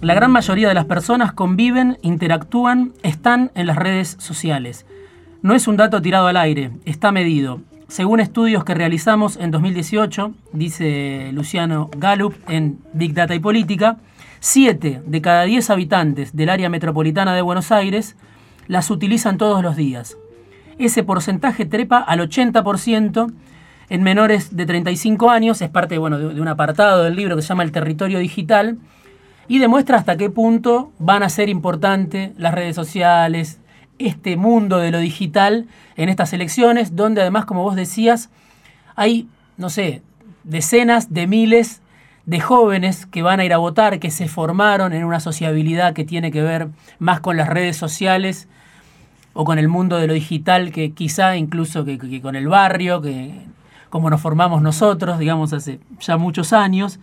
La gran mayoría de las personas conviven, interactúan, están en las redes sociales. No es un dato tirado al aire, está medido. Según estudios que realizamos en 2018, dice Luciano Gallup en Big Data y Política, 7 de cada 10 habitantes del área metropolitana de Buenos Aires las utilizan todos los días. Ese porcentaje trepa al 80% en menores de 35 años, es parte bueno, de un apartado del libro que se llama El territorio digital, y demuestra hasta qué punto van a ser importantes las redes sociales, este mundo de lo digital en estas elecciones, donde además, como vos decías, hay, no sé, decenas de miles de jóvenes que van a ir a votar, que se formaron en una sociabilidad que tiene que ver más con las redes sociales o con el mundo de lo digital que quizá incluso que, con el barrio, que como nos formamos nosotros, digamos, hace ya muchos años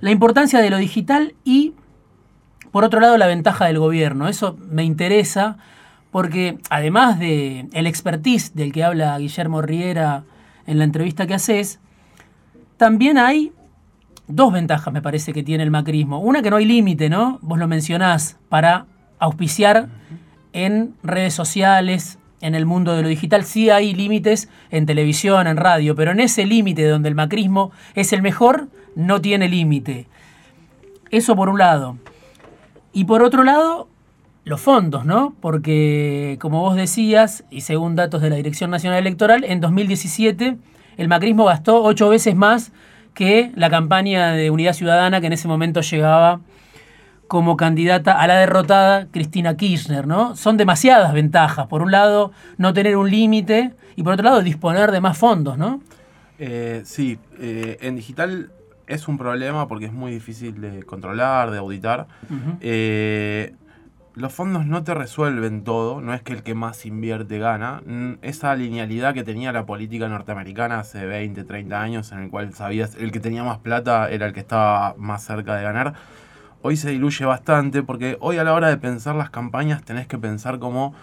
la importancia de lo digital y, por otro lado, la ventaja del gobierno. Eso me interesa porque, además de el expertise del que habla Guillermo Riera en la entrevista que haces, también hay dos ventajas, me parece, que tiene el macrismo. Una, que no hay límite, ¿no? Vos lo mencionás, para auspiciar en redes sociales, en el mundo de lo digital. Sí hay límites en televisión, en radio, pero en ese límite donde el macrismo es el mejor, no tiene límite. Eso por un lado. Y por otro lado, los fondos, ¿no? Porque, como vos decías, y según datos de la Dirección Nacional Electoral, en 2017 el macrismo gastó ocho veces más que la campaña de Unidad Ciudadana que en ese momento llegaba como candidata a la derrotada Cristina Kirchner, ¿no? Son demasiadas ventajas. Por un lado, no tener un límite y por otro lado, disponer de más fondos, ¿no? Eh, sí, eh, en digital es un problema porque es muy difícil de controlar, de auditar. Eh, los fondos no te resuelven todo, no es que el que más invierte gana. Esa linealidad que tenía la política norteamericana hace 20, 30 años, en el cual sabías el que tenía más plata era el que estaba más cerca de ganar, hoy se diluye bastante porque hoy a la hora de pensar las campañas tenés que pensar como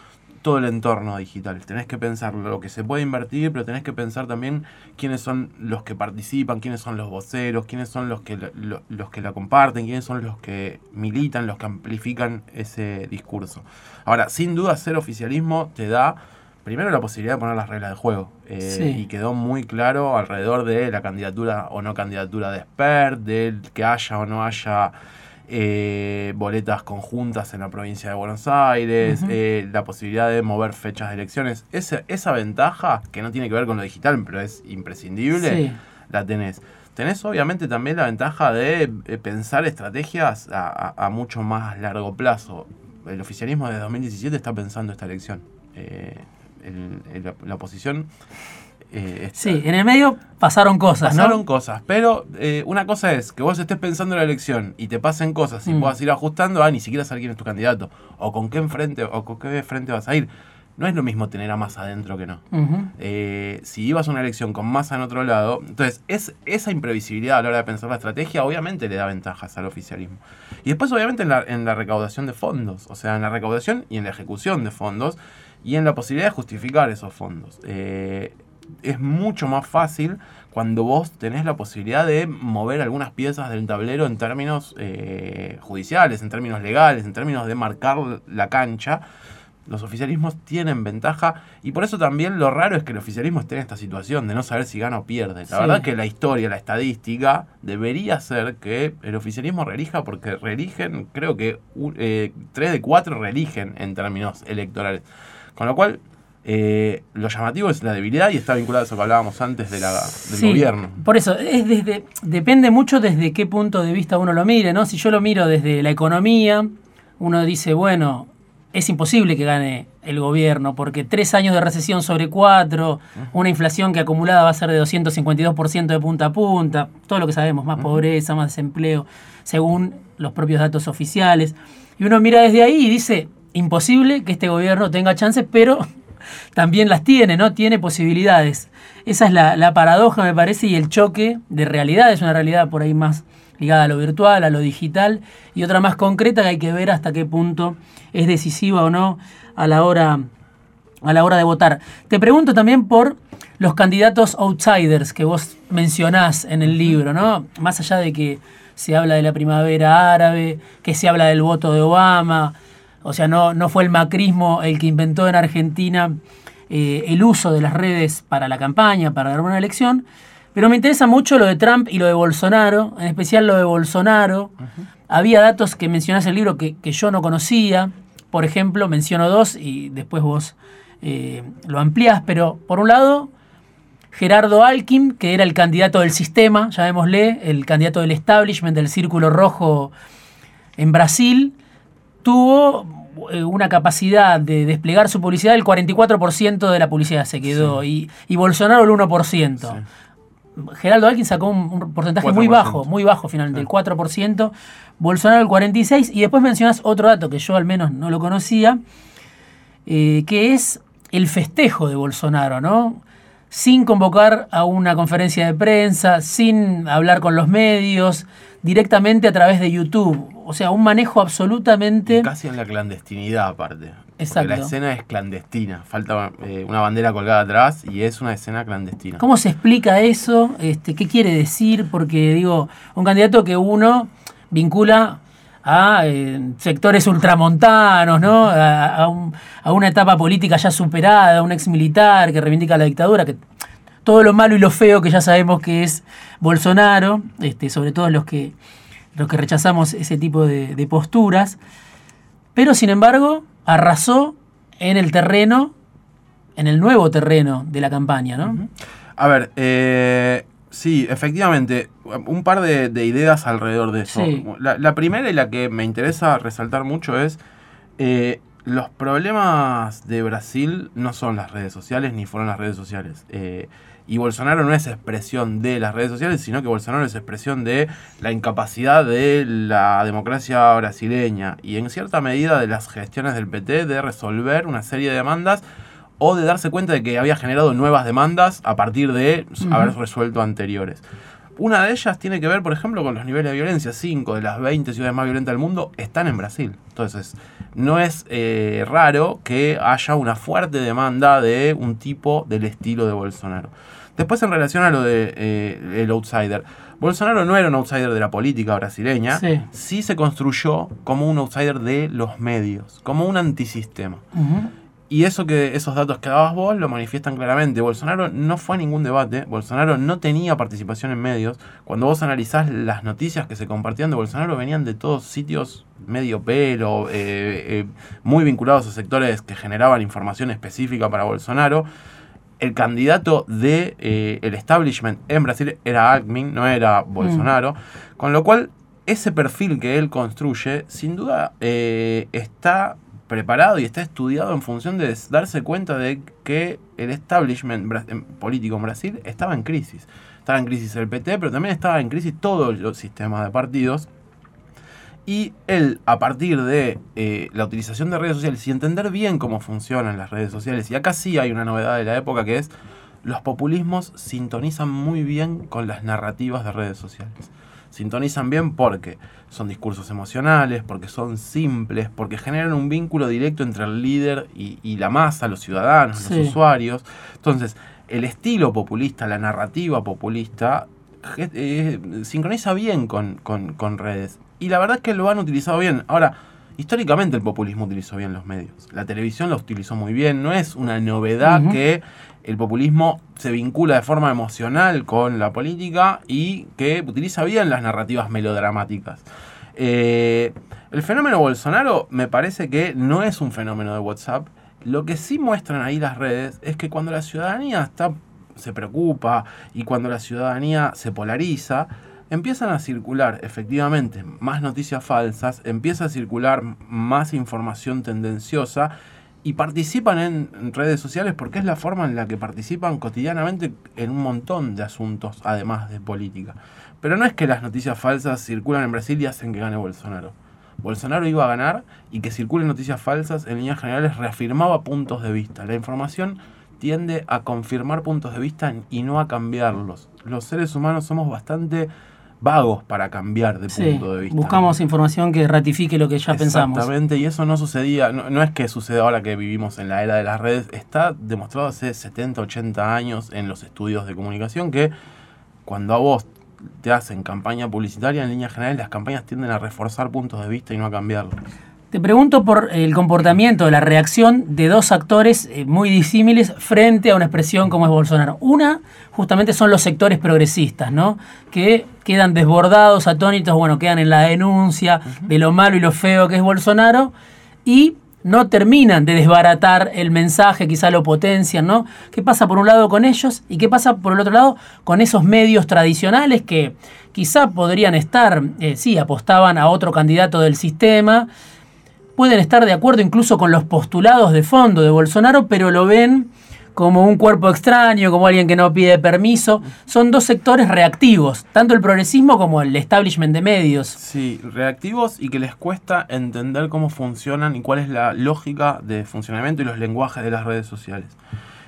todo el entorno digital. Tenés que pensar lo que se puede invertir, pero tenés que pensar también quiénes son los que participan, quiénes son los voceros, quiénes son los que, los que la comparten, quiénes son los que militan, los que amplifican ese discurso. Ahora, sin duda, ser oficialismo te da primero la posibilidad de poner las reglas de juego. Eh, y quedó muy claro alrededor de la candidatura o no candidatura de expert, del que haya o no haya eh, boletas conjuntas en la provincia de Buenos Aires, eh, la posibilidad de mover fechas de elecciones. Esa, esa ventaja, que no tiene que ver con lo digital, pero es imprescindible, la tenés. Tenés obviamente también la ventaja de eh, pensar estrategias a, mucho más largo plazo. El oficialismo de 2017 está pensando esta elección. la oposición eh, sí, en el medio pasaron cosas, pasaron cosas, pero eh, una cosa es que vos estés pensando en la elección y te pasen cosas y mm. puedas ir ajustando, ah, ni siquiera saber quién es tu candidato, o con qué enfrente, o con qué frente vas a ir. No es lo mismo tener a Massa adentro que no. Eh, si ibas a una elección con Massa en otro lado, entonces es, esa imprevisibilidad a la hora de pensar la estrategia obviamente le da ventajas al oficialismo. Y después obviamente en la, en la recaudación de fondos, o sea, en la recaudación y en la ejecución de fondos y en la posibilidad de justificar esos fondos. Eh, es mucho más fácil cuando vos tenés la posibilidad de mover algunas piezas del tablero en términos eh, judiciales, en términos legales, en términos de marcar la cancha. Los oficialismos tienen ventaja y por eso también lo raro es que el oficialismo esté en esta situación de no saber si gana o pierde. La verdad que la historia, la estadística, debería ser que el oficialismo reelija porque reeligen, creo que eh, tres de cuatro reeligen en términos electorales. Con lo cual, eh, lo llamativo es la debilidad y está vinculado a eso que hablábamos antes de la, del gobierno. Por eso, es desde, depende mucho desde qué punto de vista uno lo mire, ¿no? Si yo lo miro desde la economía, uno dice, bueno, es imposible que gane el gobierno, porque tres años de recesión sobre cuatro, una inflación que acumulada va a ser de 252% de punta a punta, todo lo que sabemos, más pobreza, más desempleo, según los propios datos oficiales. Y uno mira desde ahí y dice, imposible que este gobierno tenga chances, pero también las tiene, ¿no? Tiene posibilidades. Esa es la, paradoja, me parece, y el choque de realidad es una realidad por ahí más ligada a lo virtual, a lo digital, y otra más concreta que hay que ver hasta qué punto es decisiva o no a la hora, a la hora de votar. Te pregunto también por los candidatos outsiders que vos mencionás en el libro, ¿no? Más allá de que se habla de la primavera árabe, que se habla del voto de Obama, o sea, no, no fue el macrismo el que inventó en Argentina eh, el uso de las redes para la campaña, para dar una elección, pero me interesa mucho lo de Trump y lo de Bolsonaro, en especial lo de Bolsonaro. Había datos que mencionás en el libro que, yo no conocía, por ejemplo, menciono dos y después vos eh, lo ampliás, pero por un lado, Gerardo Alkin, que era el candidato del sistema, llamémosle, el candidato del establishment del Círculo Rojo en Brasil, tuvo eh, una capacidad de desplegar su publicidad del 44% de la publicidad se quedó y, Bolsonaro el 1%. Gerardo Alkin sacó un, porcentaje muy bajo, muy bajo finalmente, el 4%, Bolsonaro el 46%, y después mencionas otro dato que yo al menos no lo conocía, eh, que es el festejo de Bolsonaro, ¿no? sin convocar a una conferencia de prensa, sin hablar con los medios, directamente a través de YouTube. O sea, un manejo absolutamente... casi en la clandestinidad aparte. Exacto. la escena es clandestina. Falta eh, una bandera colgada atrás y es una escena clandestina. ¿Cómo se explica eso? Este, ¿Qué quiere decir? Porque digo, un candidato que uno vincula a eh, sectores ultramontanos, ¿no? A, una etapa política ya superada, a un ex militar que reivindica la dictadura, que todo lo malo y lo feo que ya sabemos que es Bolsonaro, este, sobre todo los que, los que rechazamos ese tipo de, posturas, pero sin embargo arrasó en el terreno, en el nuevo terreno de la campaña, ¿no? A ver, eh, Sí, efectivamente, un par de, ideas alrededor de eso. La, primera y la que me interesa resaltar mucho es, eh, los problemas de Brasil no son las redes sociales ni fueron las redes sociales. Eh, y Bolsonaro no es expresión de las redes sociales, sino que Bolsonaro es expresión de la incapacidad de la democracia brasileña y en cierta medida de las gestiones del PT de resolver una serie de demandas o de darse cuenta de que había generado nuevas demandas a partir de haber resuelto anteriores. Una de ellas tiene que ver, por ejemplo, con los niveles de violencia. Cinco de las 20 ciudades más violentas del mundo están en Brasil. Entonces, no es eh, raro que haya una fuerte demanda de un tipo del estilo de Bolsonaro. Después, en relación a lo de eh, el outsider. Bolsonaro no era un outsider de la política brasileña, sí, se construyó como un outsider de los medios, como un antisistema. Y eso que esos datos que dabas vos lo manifiestan claramente. Bolsonaro no fue a ningún debate, Bolsonaro no tenía participación en medios. Cuando vos analizás las noticias que se compartían de Bolsonaro venían de todos sitios medio pelo, eh, eh, muy vinculados a sectores que generaban información específica para Bolsonaro. El candidato de eh, el establishment en Brasil era Alckmin, no era Bolsonaro. Mm. Con lo cual, ese perfil que él construye, sin duda, está preparado y está estudiado en función de darse cuenta de que el establishment político en Brasil estaba en crisis. Estaba en crisis el PT, pero también estaba en crisis todos los sistemas de partidos. Y él, a partir de eh, la utilización de redes sociales y entender bien cómo funcionan las redes sociales, y acá sí hay una novedad de la época que es, los populismos sintonizan muy bien con las narrativas de redes sociales sintonizan bien porque son discursos emocionales, porque son simples, porque generan un vínculo directo entre el líder y, la masa, los ciudadanos, los usuarios. Entonces, el estilo populista, la narrativa populista, eh, sincroniza bien con, redes. Y la verdad es que lo han utilizado bien. Ahora, históricamente el populismo utilizó bien los medios. La televisión lo utilizó muy bien. No es una novedad que el populismo se vincula de forma emocional con la política y que utiliza bien las narrativas melodramáticas. Eh, el fenómeno Bolsonaro me parece que no es un fenómeno de WhatsApp. Lo que sí muestran ahí las redes es que cuando la ciudadanía está, se preocupa y cuando la ciudadanía se polariza, empiezan a circular efectivamente más noticias falsas, empieza a circular más información tendenciosa y participan en redes sociales porque es la forma en la que participan cotidianamente en un montón de asuntos, además de política. Pero no es que las noticias falsas circulan en Brasil y hacen que gane Bolsonaro. Bolsonaro iba a ganar y que circulen noticias falsas en líneas generales reafirmaba puntos de vista. La información tiende a confirmar puntos de vista y no a cambiarlos. Los seres humanos somos bastante vagos para cambiar de punto de vista. Buscamos información que ratifique lo que ya pensamos. Exactamente, y eso no sucedía, no, es que suceda ahora que vivimos en la era de las redes, está demostrado hace 70, 80 años en los estudios de comunicación que cuando a vos te hacen campaña publicitaria, en líneas generales las campañas tienden a reforzar puntos de vista y no a cambiarlos. Te pregunto por el comportamiento, la reacción de dos actores eh, muy disímiles frente a una expresión como es Bolsonaro. Una, justamente son los sectores progresistas, ¿no? Que quedan desbordados, atónitos, bueno, quedan en la denuncia de lo malo y lo feo que es Bolsonaro y no terminan de desbaratar el mensaje, quizá lo potencian, ¿no? ¿Qué pasa por un lado con ellos y qué pasa por el otro lado con esos medios tradicionales que quizá podrían estar, eh, sí, apostaban a otro candidato del sistema, pueden estar de acuerdo incluso con los postulados de fondo de Bolsonaro, pero lo ven como un cuerpo extraño, como alguien que no pide permiso. Son dos sectores reactivos, tanto el progresismo como el establishment de medios. Sí, reactivos y que les cuesta entender cómo funcionan y cuál es la lógica de funcionamiento y los lenguajes de las redes sociales.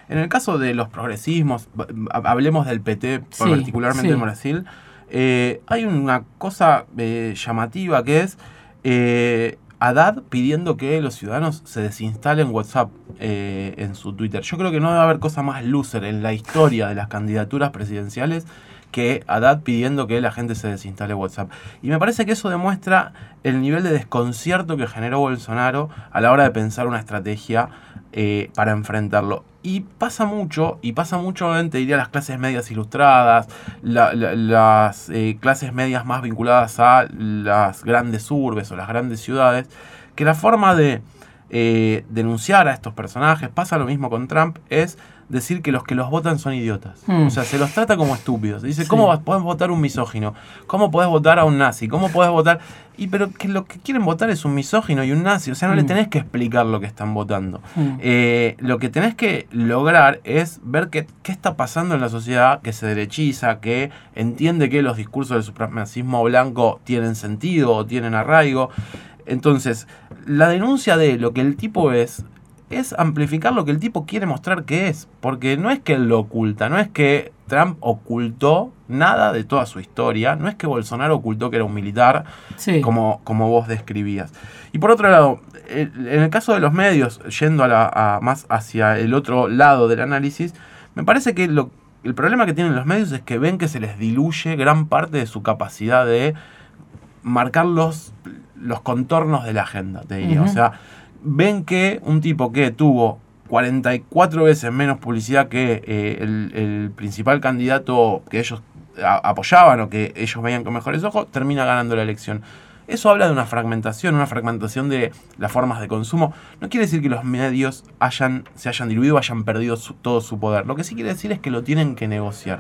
En el caso de los progresismos, hablemos del PT particularmente en Brasil, eh, hay una cosa eh, llamativa que es eh, Haddad pidiendo que los ciudadanos se desinstalen WhatsApp eh, en su Twitter. Yo creo que no debe haber cosa más loser en la historia de las candidaturas presidenciales que Haddad pidiendo que la gente se desinstale WhatsApp. Y me parece que eso demuestra el nivel de desconcierto que generó Bolsonaro a la hora de pensar una estrategia eh, para enfrentarlo. Y pasa mucho, y pasa mucho, te diría, las clases medias ilustradas, las eh, clases medias más vinculadas a las grandes urbes o las grandes ciudades, que la forma de eh, denunciar a estos personajes, pasa lo mismo con Trump, es decir que los que los votan son idiotas. Hmm. O sea, se los trata como estúpidos. Dice, ¿cómo podés votar un misógino? ¿Cómo podés votar a un nazi? ¿Cómo podés votar? Y pero que lo que quieren votar es un misógino y un nazi. O sea, no le hmm. tenés que explicar lo que están votando. Hmm. Eh, lo que tenés que lograr es ver qué, qué está pasando en la sociedad que se derechiza, que entiende que los discursos del supremacismo blanco tienen sentido o tienen arraigo. Entonces, la denuncia de lo que el tipo es es amplificar lo que el tipo quiere mostrar que es. Porque no es que él lo oculta, no es que Trump ocultó nada de toda su historia, no es que Bolsonaro ocultó que era un militar, como, como vos describías. Y por otro lado, en el caso de los medios, yendo a la, más hacia el otro lado del análisis, me parece que lo, el problema que tienen los medios es que ven que se les diluye gran parte de su capacidad de marcar los, los contornos de la agenda, te diría. O sea, ven que un tipo que tuvo 44 veces menos publicidad que eh, el, principal candidato que ellos apoyaban o que ellos veían con mejores ojos, termina ganando la elección. Eso habla de una fragmentación, una fragmentación de las formas de consumo. No quiere decir que los medios hayan, se hayan diluido hayan perdido todo su poder. Lo que sí quiere decir es que lo tienen que negociar.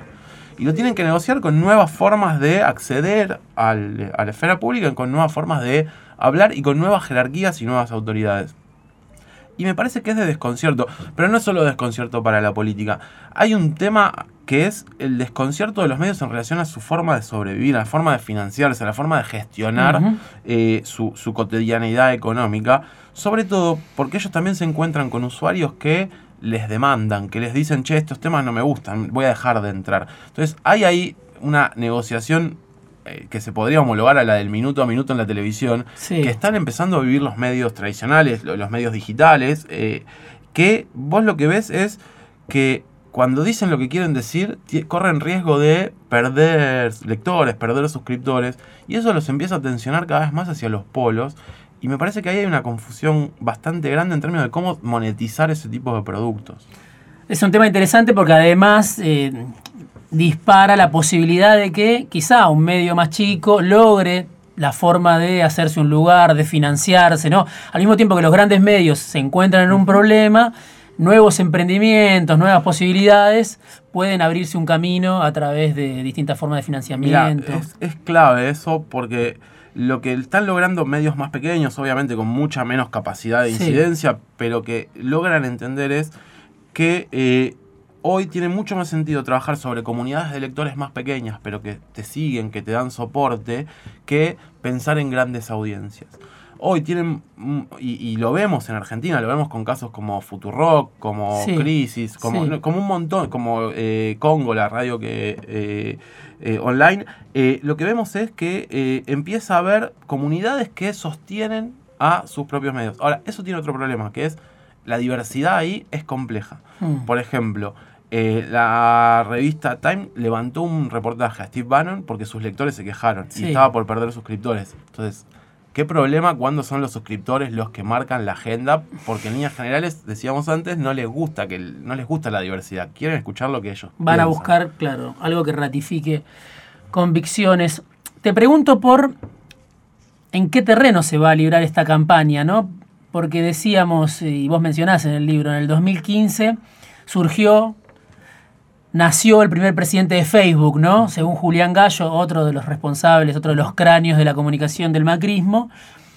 Y lo tienen que negociar con nuevas formas de acceder a la esfera pública, con nuevas formas de hablar y con nuevas jerarquías y nuevas autoridades. Y me parece que es de desconcierto, pero no es solo desconcierto para la política. Hay un tema que es el desconcierto de los medios en relación a su forma de sobrevivir, a la forma de financiarse, a la forma de gestionar eh, su, su cotidianidad económica, sobre todo porque ellos también se encuentran con usuarios que les demandan, que les dicen, che, estos temas no me gustan, voy a dejar de entrar. Entonces hay ahí una negociación eh, que se podría homologar a la del minuto a minuto en la televisión, que están empezando a vivir los medios tradicionales, los medios digitales, eh, que vos lo que ves es que cuando dicen lo que quieren decir, corren riesgo de perder lectores, perder suscriptores, y eso los empieza a tensionar cada vez más hacia los polos. Y me parece que ahí hay una confusión bastante grande en términos de cómo monetizar ese tipo de productos. Es un tema interesante porque además eh, dispara la posibilidad de que quizá un medio más chico logre la forma de hacerse un lugar, de financiarse, ¿no? Al mismo tiempo que los grandes medios se encuentran en un problema, nuevos emprendimientos, nuevas posibilidades pueden abrirse un camino a través de distintas formas de financiamiento. es, clave eso porque lo que están logrando medios más pequeños, obviamente con mucha menos capacidad de incidencia, pero que logran entender es que eh, hoy tiene mucho más sentido trabajar sobre comunidades de lectores más pequeñas, pero que te siguen, que te dan soporte, que pensar en grandes audiencias. Hoy tienen, mm, y, lo vemos en Argentina, lo vemos con casos como Futurock, como Crisis, como, como un montón, como eh, Congo, la radio que eh, eh, online, lo que vemos es que empieza a haber comunidades que sostienen a sus propios medios. Ahora, eso tiene otro problema, que es la diversidad ahí es compleja. Hmm. Por ejemplo, la revista Time levantó un reportaje a Steve Bannon porque sus lectores se quejaron y estaba por perder suscriptores. Entonces, ¿Qué problema cuando son los suscriptores los que marcan la agenda? Porque en líneas generales, decíamos antes, no les gusta que no les gusta la diversidad. Quieren escuchar lo que ellos van a buscar, claro, algo que ratifique convicciones. Te pregunto por en qué terreno se va a librar esta campaña, ¿no? Porque decíamos, y vos mencionás en el libro, en el 2015 surgió nació el primer presidente de Facebook, ¿no? Según Julián Gallo, otro de los responsables, otro de los cráneos de la comunicación del macrismo,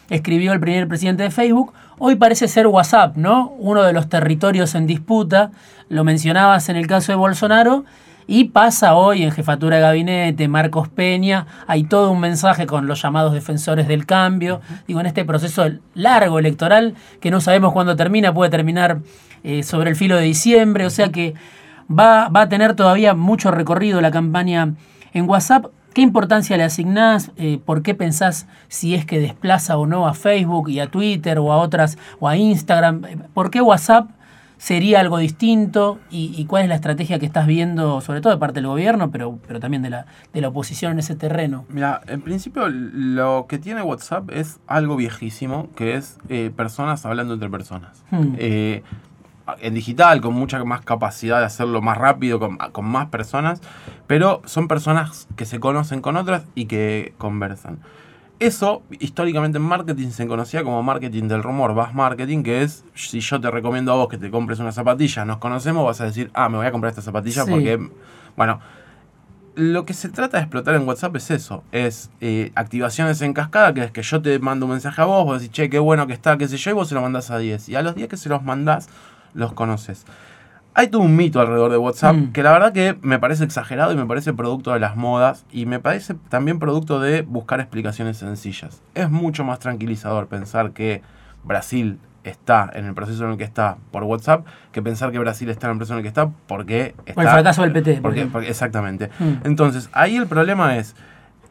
escribió el primer presidente de Facebook. Hoy parece ser WhatsApp, ¿no? Uno de los territorios en disputa, lo mencionabas en el caso de Bolsonaro, y pasa hoy en jefatura de gabinete, Marcos Peña, hay todo un mensaje con los llamados defensores del cambio, digo, en este proceso largo electoral que no sabemos cuándo termina, puede terminar eh, sobre el filo de diciembre, o sea que va, a tener todavía mucho recorrido la campaña en WhatsApp. ¿Qué importancia le asignás? Eh, ¿Por qué pensás si es que desplaza o no a Facebook y a Twitter o a otras o a Instagram? ¿Por qué WhatsApp sería algo distinto? ¿Y, cuál es la estrategia que estás viendo, sobre todo de parte del gobierno, pero, pero también de la, de la oposición en ese terreno? Mira, en principio lo que tiene WhatsApp es algo viejísimo, que es eh, personas hablando entre personas. Hmm. Eh, en digital, con mucha más capacidad de hacerlo más rápido, con, más personas, pero son personas que se conocen con otras y que conversan. Eso, históricamente en marketing se conocía como marketing del rumor, vas marketing, que es si yo te recomiendo a vos que te compres una zapatilla, nos conocemos, vas a decir, ah, me voy a comprar esta zapatilla porque, bueno, lo que se trata de explotar en WhatsApp es eso, es eh, activaciones en cascada, que es que yo te mando un mensaje a vos, vos decís, che, qué bueno que está, qué sé yo, y vos se lo mandás a 10. Y a los 10 que se los mandás, los conoces. Hay todo un mito alrededor de WhatsApp mm. que la verdad que me parece exagerado y me parece producto de las modas y me parece también producto de buscar explicaciones sencillas. Es mucho más tranquilizador pensar que Brasil está en el proceso en el que está por WhatsApp que pensar que Brasil está en el proceso en el que está porque está... Por el fracaso del PT. Porque, exactamente. Mm. Entonces, ahí el problema es,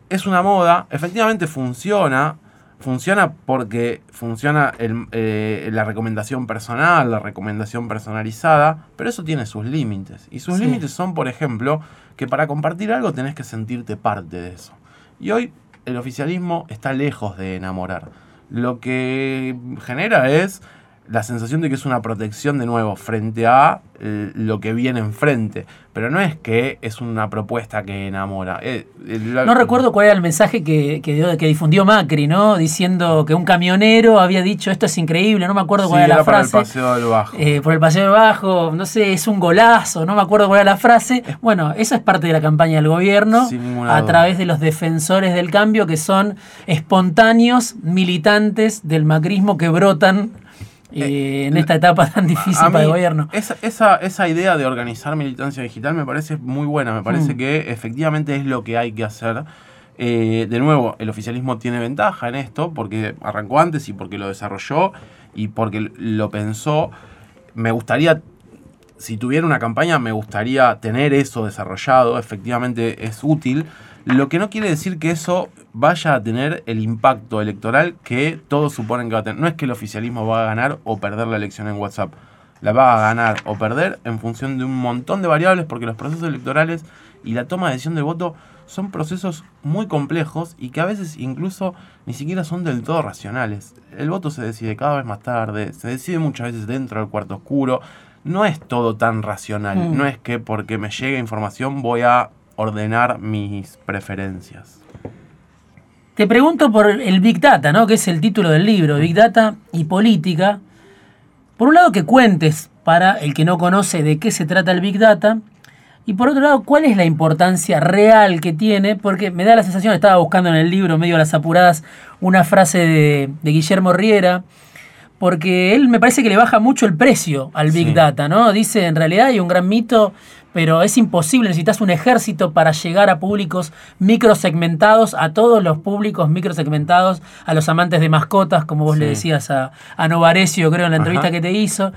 es una moda, efectivamente funciona, Funciona porque funciona eh, la recomendación personal, la recomendación personalizada, pero eso tiene sus límites. Y sus límites son, por ejemplo, que para compartir algo tenés que sentirte parte de eso. Y hoy el oficialismo está lejos de enamorar. Lo que genera es la sensación de que es una protección de nuevo frente a eh, lo que viene enfrente. Pero no es que es una propuesta que enamora. Eh, no recuerdo cuál era el mensaje que, que, difundió Macri, ¿no? Diciendo que un camionero había dicho esto es increíble, no me acuerdo cuál era, la frase. Por el paseo del bajo. Eh, por el paseo del bajo, no sé, es un golazo, no me acuerdo cuál era la frase. Bueno, esa es parte de la campaña del gobierno a través de los defensores del cambio que son espontáneos militantes del macrismo que brotan eh, en esta etapa tan difícil para el gobierno. Esa, esa, idea de organizar militancia digital me parece muy buena, me parece mm. que efectivamente es lo que hay que hacer. Eh, de nuevo, el oficialismo tiene ventaja en esto porque arrancó antes y porque lo desarrolló y porque lo pensó. Me gustaría, si tuviera una campaña, me gustaría tener eso desarrollado, efectivamente es útil. Lo que no quiere decir que eso vaya a tener el impacto electoral que todos suponen que va a tener. No es que el oficialismo va a ganar o perder la elección en WhatsApp. La va a ganar o perder en función de un montón de variables porque los procesos electorales y la toma de decisión del voto son procesos muy complejos y que a veces incluso ni siquiera son del todo racionales. El voto se decide cada vez más tarde, se decide muchas veces dentro del cuarto oscuro. No es todo tan racional. Mm. No es que porque me llegue información voy a ordenar mis preferencias. Te pregunto por el Big Data, ¿no? que es el título del libro, Big Data y Política. Por un lado, que cuentes para el que no conoce de qué se trata el Big Data. Y por otro lado, ¿cuál es la importancia real que tiene? Porque me da la sensación, estaba buscando en el libro, medio a las apuradas, una frase de, Guillermo Riera, porque él me parece que le baja mucho el precio al Big Data, ¿no? Dice, en realidad hay un gran mito pero es imposible, necesitas un ejército para llegar a públicos microsegmentados, a todos los públicos microsegmentados, a los amantes de mascotas, como vos le decías a, a Novarecio, creo, en la entrevista que te hizo.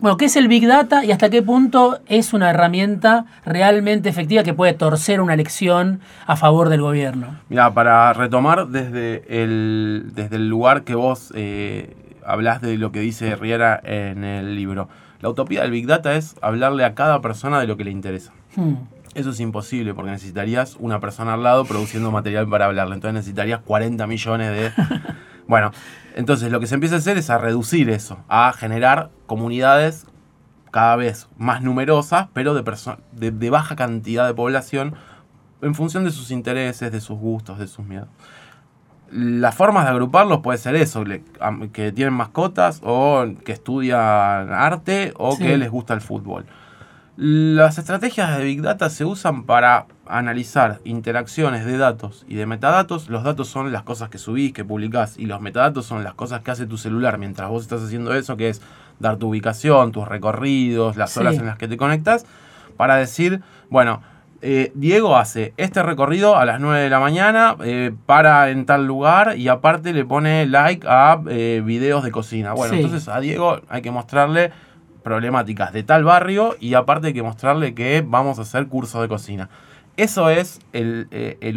Bueno, ¿qué es el Big Data y hasta qué punto es una herramienta realmente efectiva que puede torcer una elección a favor del gobierno? Mira, para retomar desde el, desde el lugar que vos eh, hablás de lo que dice Riera en el libro, la utopía del Big Data es hablarle a cada persona de lo que le interesa. Hmm. Eso es imposible porque necesitarías una persona al lado produciendo material para hablarle. Entonces necesitarías 40 millones de... bueno, entonces lo que se empieza a hacer es a reducir eso, a generar comunidades cada vez más numerosas, pero de, de, de baja cantidad de población en función de sus intereses, de sus gustos, de sus miedos las formas de agruparlos puede ser eso, que tienen mascotas o que estudian arte o que les gusta el fútbol. Las estrategias de Big Data se usan para analizar interacciones de datos y de metadatos. Los datos son las cosas que subís, que publicás, y los metadatos son las cosas que hace tu celular mientras vos estás haciendo eso, que es dar tu ubicación, tus recorridos, las horas en las que te conectas, para decir, bueno, eh, Diego hace este recorrido a las 9 de la mañana, eh, para en tal lugar y aparte le pone like a eh, videos de cocina. Bueno, entonces a Diego hay que mostrarle problemáticas de tal barrio y aparte hay que mostrarle que vamos a hacer cursos de cocina. Eso es el,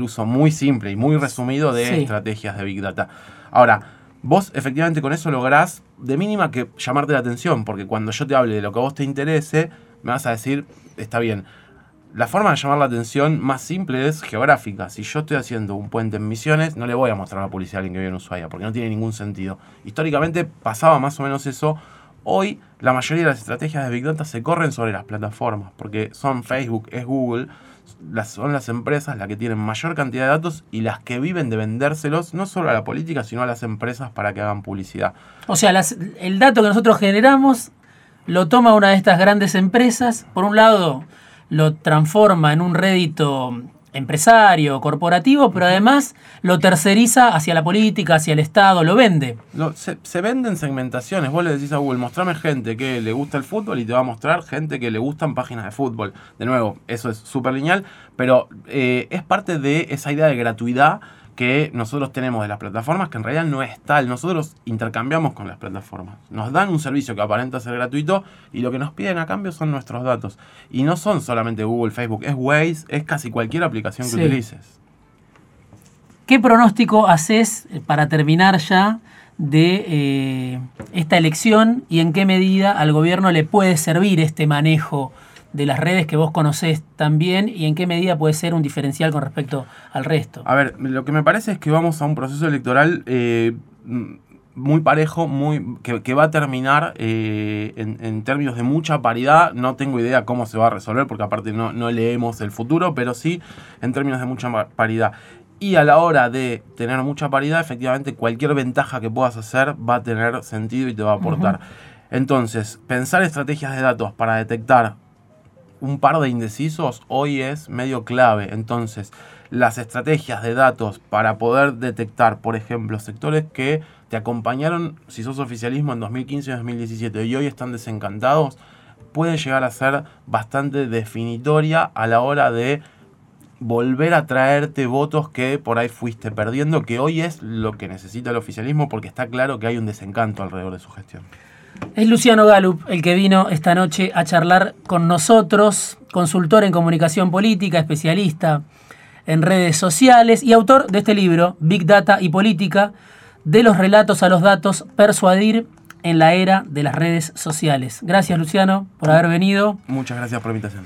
uso muy simple y muy resumido de estrategias de Big Data. Ahora, vos efectivamente con eso lográs de mínima que llamarte la atención, porque cuando yo te hable de lo que a vos te interese, me vas a decir, está bien, la forma de llamar la atención más simple es geográfica. Si yo estoy haciendo un puente en Misiones, no le voy a mostrar a la policía a alguien que vive en Ushuaia, porque no tiene ningún sentido. Históricamente pasaba más o menos eso. Hoy la mayoría de las estrategias de Big Data se corren sobre las plataformas, porque son Facebook, es Google, las, son las empresas las que tienen mayor cantidad de datos y las que viven de vendérselos no solo a la política, sino a las empresas para que hagan publicidad. O sea, el dato que nosotros generamos lo toma una de estas grandes empresas, por un lado lo transforma en un rédito empresario, corporativo, pero además lo terceriza hacia la política, hacia el Estado, lo vende. se, se, venden segmentaciones. Vos le decís a Google, mostrame gente que le gusta el fútbol y te va a mostrar gente que le gustan páginas de fútbol. De nuevo, eso es súper lineal, pero eh, es parte de esa idea de gratuidad que nosotros tenemos de las plataformas, que en realidad no es tal. Nosotros intercambiamos con las plataformas. Nos dan un servicio que aparenta ser gratuito y lo que nos piden a cambio son nuestros datos. Y no son solamente Google, Facebook, es Waze, es casi cualquier aplicación que utilices. ¿Qué pronóstico haces eh, para terminar ya de eh, esta elección y en qué medida al gobierno le puede servir este manejo de las redes que vos conocés también y en qué medida puede ser un diferencial con respecto al resto. A ver, lo que me parece es que vamos a un proceso electoral eh, muy parejo, muy que, va a terminar eh, en, términos de mucha paridad. No tengo idea cómo se va a resolver porque aparte no, no leemos el futuro, pero sí en términos de mucha paridad. Y a la hora de tener mucha paridad, efectivamente cualquier ventaja que puedas hacer va a tener sentido y te va a aportar. Entonces, pensar estrategias de datos para detectar un par de indecisos hoy es medio clave. Entonces, las estrategias de datos para poder detectar, por ejemplo, sectores que te acompañaron, si sos oficialismo, en 2015 y 2017 y hoy están desencantados, pueden llegar a ser bastante definitoria a la hora de volver a traerte votos que por ahí fuiste perdiendo, que hoy es lo que necesita el oficialismo porque está claro que hay un desencanto alrededor de su gestión. Es Luciano Galup el que vino esta noche a charlar con nosotros, consultor en comunicación política, especialista en redes sociales y autor de este libro, Big Data y Política, de los relatos a los datos, persuadir en la era de las redes sociales. Gracias Luciano por haber venido. Muchas gracias por la invitación.